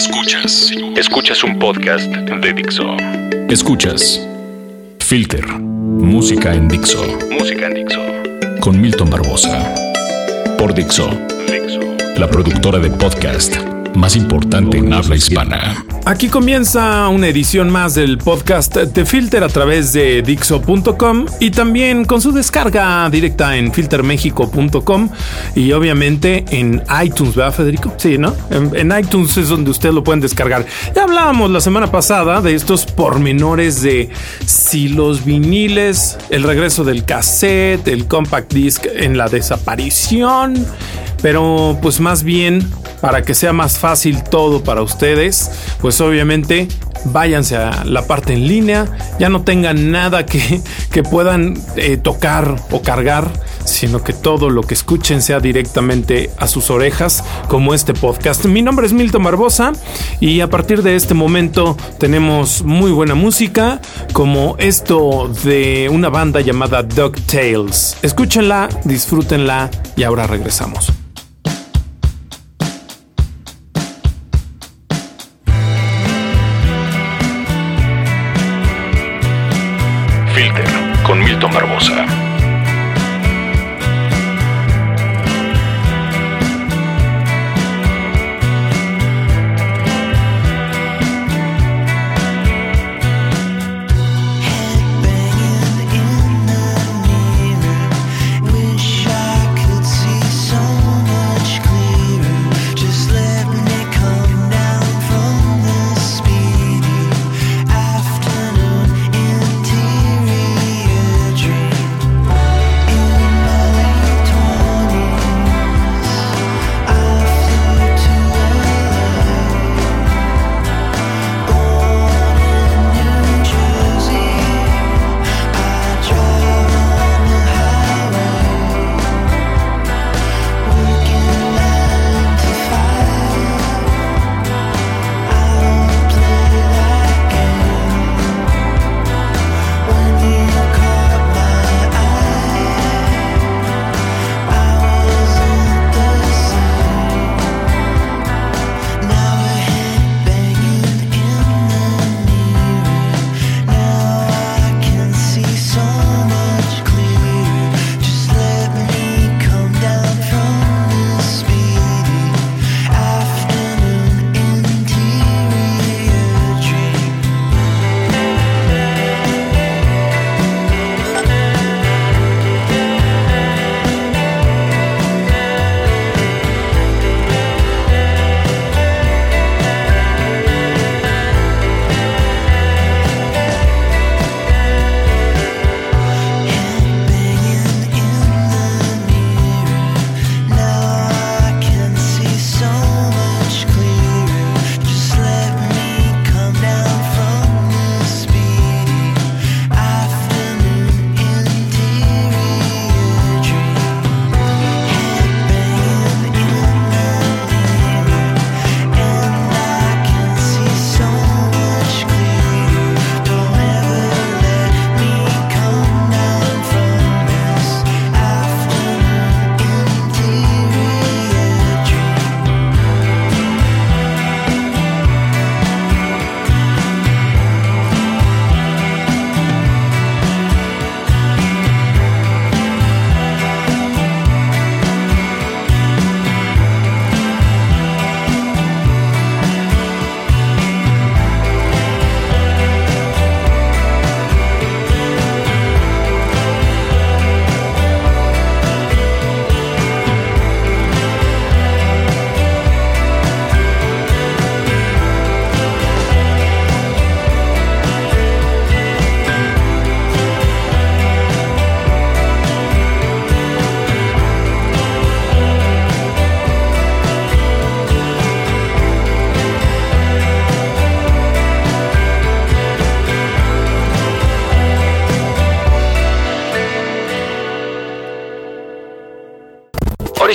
Escuchas. Escuchas un podcast de Dixo. Escuchas Filter. Música en Dixo. Música en Dixo. Con Milton Barbosa. Por Dixo. Dixo. La productora de podcast más importante en habla hispana. Aquí comienza una edición más del podcast de Filter a través de Dixo.com y también con su descarga directa en filtermexico.com y obviamente en iTunes, ¿verdad, Federico? Sí, ¿no? En, iTunes es donde usted lo pueden descargar. Ya hablábamos la semana pasada de estos pormenores de si los viniles, el regreso del cassette, el compact disc en la desaparición pero pues más bien para que sea más fácil todo para ustedes, pues obviamente váyanse a la parte en línea, ya no tengan nada que, que puedan eh, tocar o cargar, sino que todo lo que escuchen sea directamente a sus orejas, como este podcast. Mi nombre es Milton Barbosa y a partir de este momento tenemos muy buena música, como esto de una banda llamada Tales. Escúchenla, disfrútenla y ahora regresamos. Con Milton Barbosa.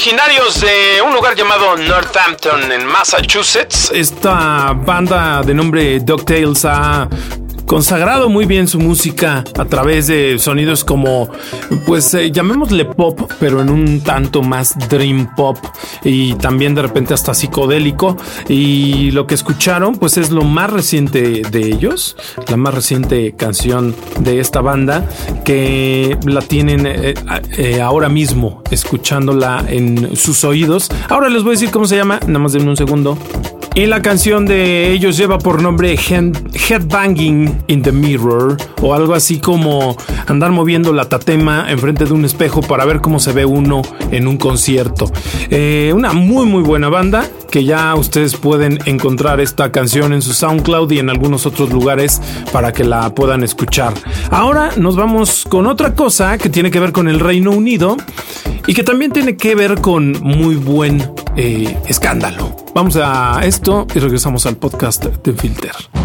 Originarios de un lugar llamado Northampton en Massachusetts. Esta banda de nombre DuckTales ha consagrado muy bien su música a través de sonidos como, pues eh, llamémosle pop, pero en un tanto más dream pop y también de repente hasta psicodélico. Y lo que escucharon, pues es lo más reciente de ellos, la más reciente canción de esta banda que la tienen eh, eh, ahora mismo escuchándola en sus oídos. Ahora les voy a decir cómo se llama, nada más denme un segundo. Y la canción de ellos lleva por nombre Headbanging in the Mirror o algo así como andar moviendo la tatema enfrente de un espejo para ver cómo se ve uno en un concierto. Eh, una muy muy buena banda que ya ustedes pueden encontrar esta canción en su SoundCloud y en algunos otros lugares para que la puedan escuchar. Ahora nos vamos con otra cosa que tiene que ver con el Reino Unido y que también tiene que ver con muy buen eh, escándalo. Vamos a esto y regresamos al podcast de Filter.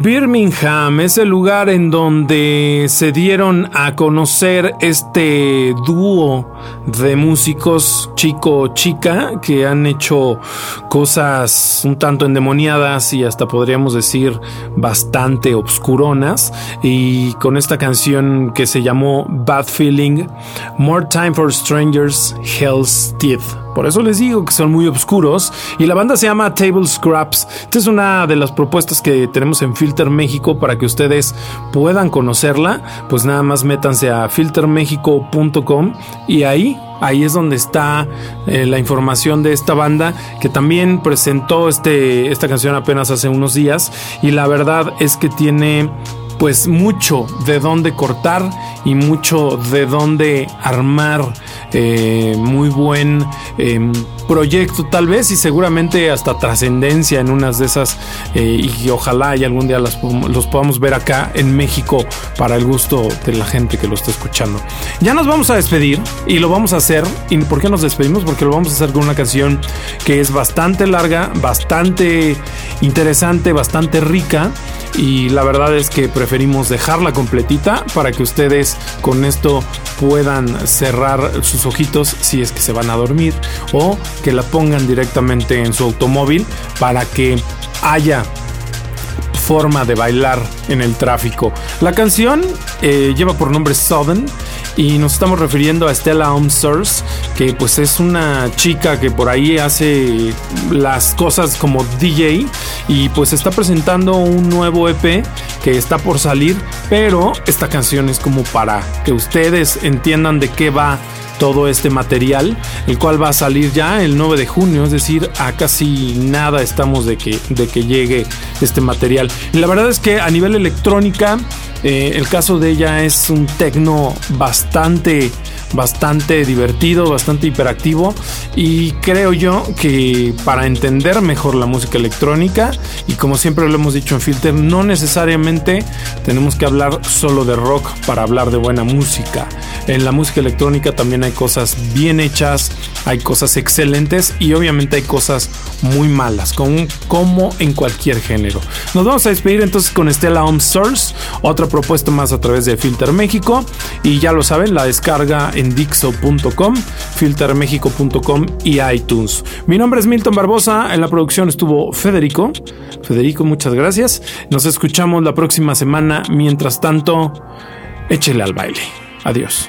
Birmingham es el lugar en donde se dieron a conocer este dúo de músicos chico-chica que han hecho cosas un tanto endemoniadas y hasta podríamos decir bastante obscuronas. Y con esta canción que se llamó Bad Feeling, More Time for Strangers, Hell's Teeth. Por eso les digo que son muy oscuros. Y la banda se llama Table Scraps. Esta es una de las propuestas que tenemos en Filter México para que ustedes puedan conocerla. Pues nada más métanse a filtermexico.com y ahí Ahí es donde está eh, la información de esta banda que también presentó este, esta canción apenas hace unos días y la verdad es que tiene pues mucho de dónde cortar y mucho de dónde armar eh, muy buen em, proyecto tal vez y seguramente hasta trascendencia en unas de esas eh, y ojalá y algún día los podamos ver acá en México para el gusto de la gente que lo está escuchando. Ya nos vamos a despedir y lo vamos a hacer. ¿Y por qué nos despedimos? Porque lo vamos a hacer con una canción que es bastante larga, bastante interesante, bastante rica y la verdad es que preferimos dejarla completita para que ustedes con esto puedan cerrar sus ojitos si es que se van a dormir o que la pongan directamente en su automóvil para que haya forma de bailar en el tráfico. La canción eh, lleva por nombre Southern y nos estamos refiriendo a Stella Source, que pues es una chica que por ahí hace las cosas como DJ y pues está presentando un nuevo EP que está por salir, pero esta canción es como para que ustedes entiendan de qué va todo este material, el cual va a salir ya el 9 de junio, es decir, a casi nada estamos de que, de que llegue este material. La verdad es que a nivel electrónica, eh, el caso de ella es un tecno bastante bastante divertido, bastante hiperactivo y creo yo que para entender mejor la música electrónica y como siempre lo hemos dicho en Filter, no necesariamente tenemos que hablar solo de rock para hablar de buena música. En la música electrónica también hay cosas bien hechas, hay cosas excelentes y obviamente hay cosas muy malas, como, en cualquier género. Nos vamos a despedir entonces con Stella Home Source, otra propuesta más a través de Filter México y ya lo saben, la descarga en Dixo.com, filtermexico.com y iTunes. Mi nombre es Milton Barbosa, en la producción estuvo Federico. Federico, muchas gracias. Nos escuchamos la próxima semana. Mientras tanto, échele al baile. Adiós.